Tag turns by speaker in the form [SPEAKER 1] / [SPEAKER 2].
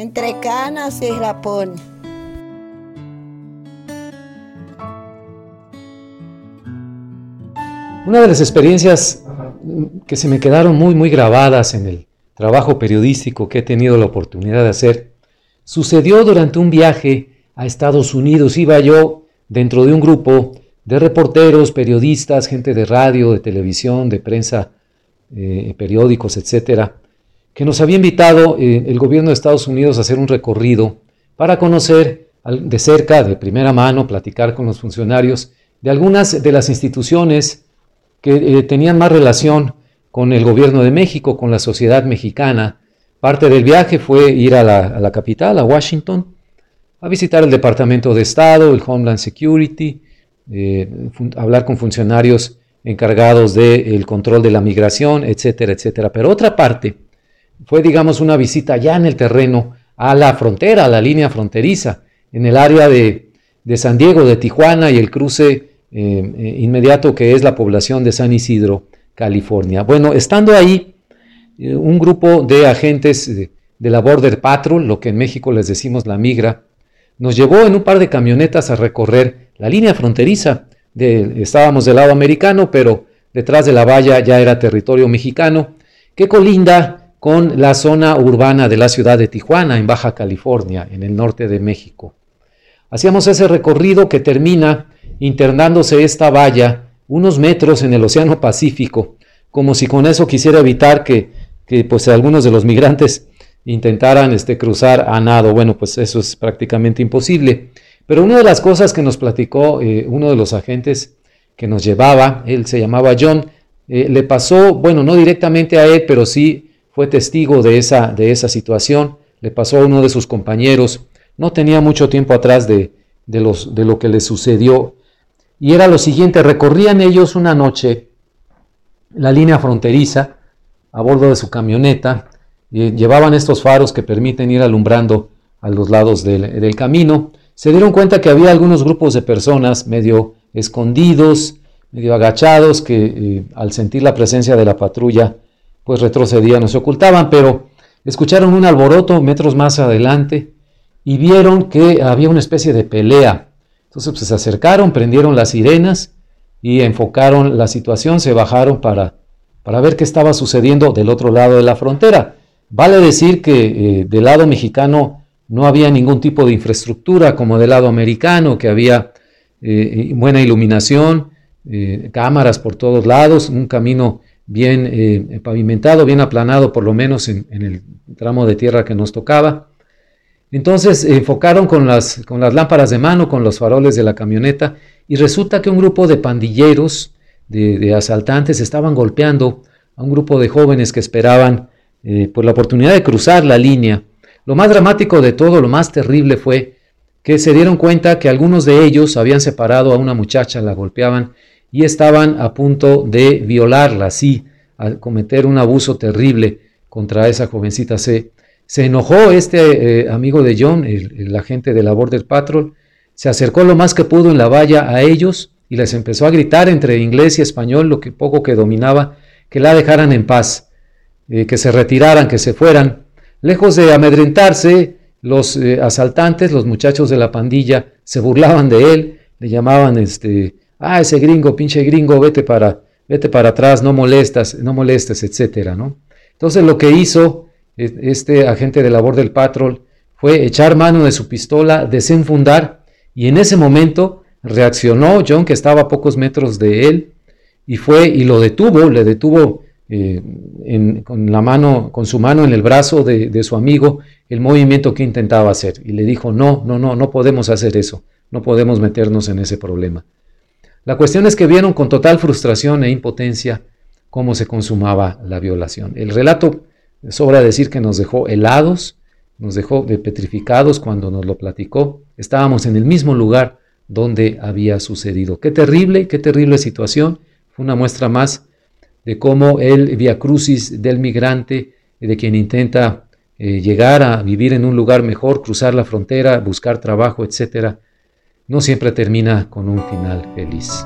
[SPEAKER 1] entre canas y rapón.
[SPEAKER 2] Una de las experiencias que se me quedaron muy, muy grabadas en el trabajo periodístico que he tenido la oportunidad de hacer, sucedió durante un viaje a Estados Unidos. Iba yo dentro de un grupo de reporteros, periodistas, gente de radio, de televisión, de prensa, eh, periódicos, etcétera, que nos había invitado eh, el gobierno de Estados Unidos a hacer un recorrido para conocer de cerca, de primera mano, platicar con los funcionarios de algunas de las instituciones que eh, tenían más relación con el gobierno de México, con la sociedad mexicana. Parte del viaje fue ir a la, capital, a Washington, a visitar el Departamento de Estado, el Homeland Security, eh, hablar con funcionarios encargados del control de la migración, etcétera, etcétera. Pero otra parte fue, digamos, una visita ya en el terreno a la frontera, a la línea fronteriza, en el área de, de San Diego, de Tijuana y el cruce eh, eh, inmediato que es la población de San Isidro, California. Bueno, estando ahí, eh, un grupo de agentes de, la Border Patrol, lo que en México les decimos la migra, nos llevó en un par de camionetas a recorrer la línea fronteriza. De, estábamos del lado americano, pero detrás de la valla ya era territorio mexicano, que colinda con la zona urbana de la ciudad de Tijuana, en Baja California, en el norte de México. Hacíamos ese recorrido que termina internándose esta valla unos metros en el Océano Pacífico, como si con eso quisiera evitar que, pues algunos de los migrantes intentaran este, cruzar a nado. Bueno, pues eso es prácticamente imposible. Pero una de las cosas que nos platicó eh, uno de los agentes que nos llevaba, él se llamaba John, eh, le pasó, bueno, no directamente a él, pero sí fue testigo de esa, de esa situación, le pasó a uno de sus compañeros, no tenía mucho tiempo atrás de, de, de lo que le sucedió. Y era lo siguiente, recorrían ellos una noche la línea fronteriza a bordo de su camioneta, y llevaban estos faros que permiten ir alumbrando a los lados del, camino, se dieron cuenta que había algunos grupos de personas medio escondidos, medio agachados, que eh, al sentir la presencia de la patrulla, pues retrocedían o se ocultaban, pero escucharon un alboroto metros más adelante y vieron que había una especie de pelea entonces pues, se acercaron, prendieron las sirenas y enfocaron la situación, se bajaron para, para ver qué estaba sucediendo del otro lado de la frontera. Vale decir que eh, del lado mexicano no había ningún tipo de infraestructura como del lado americano, que había eh, buena iluminación, eh, cámaras por todos lados, un camino bien pavimentado, bien aplanado por lo menos en, el tramo de tierra que nos tocaba. Entonces enfocaron con las, con las lámparas de mano, con los faroles de la camioneta, y resulta que un grupo de pandilleros, de, asaltantes, estaban golpeando a un grupo de jóvenes que esperaban eh, por la oportunidad de cruzar la línea. Lo más dramático de todo, lo más terrible fue que se dieron cuenta que algunos de ellos habían separado a una muchacha, la golpeaban y estaban a punto de violarla, sí, a cometer un abuso terrible contra esa jovencita. Se, se enojó este eh, amigo de John, el, agente de la Border Patrol, se acercó lo más que pudo en la valla a ellos y les empezó a gritar entre inglés y español, lo que poco que dominaba, que la dejaran en paz, eh, que se retiraran, que se fueran. Lejos de amedrentarse, los eh, asaltantes, los muchachos de la pandilla, se burlaban de él, le llamaban este, ah, ese gringo, pinche gringo, vete para, vete para atrás, no molestas, no molestes, etcétera, ¿no? Entonces lo que hizo este agente de labor del patrol fue echar mano de su pistola, desenfundar, y en ese momento reaccionó John, que estaba a pocos metros de él, y fue y lo detuvo, le detuvo eh, con, la mano, con su mano en el brazo de, de, su amigo el movimiento que intentaba hacer. Y le dijo, no, no, no, no podemos hacer eso, no podemos meternos en ese problema. La cuestión es que vieron con total frustración e impotencia cómo se consumaba la violación. El relato Sobra decir que nos dejó helados, nos dejó de petrificados cuando nos lo platicó. Estábamos en el mismo lugar donde había sucedido. Qué terrible, qué terrible situación. Fue una muestra más de cómo el via crucis del migrante, de quien intenta eh, llegar a vivir en un lugar mejor, cruzar la frontera, buscar trabajo, etcétera, no siempre termina con un final feliz.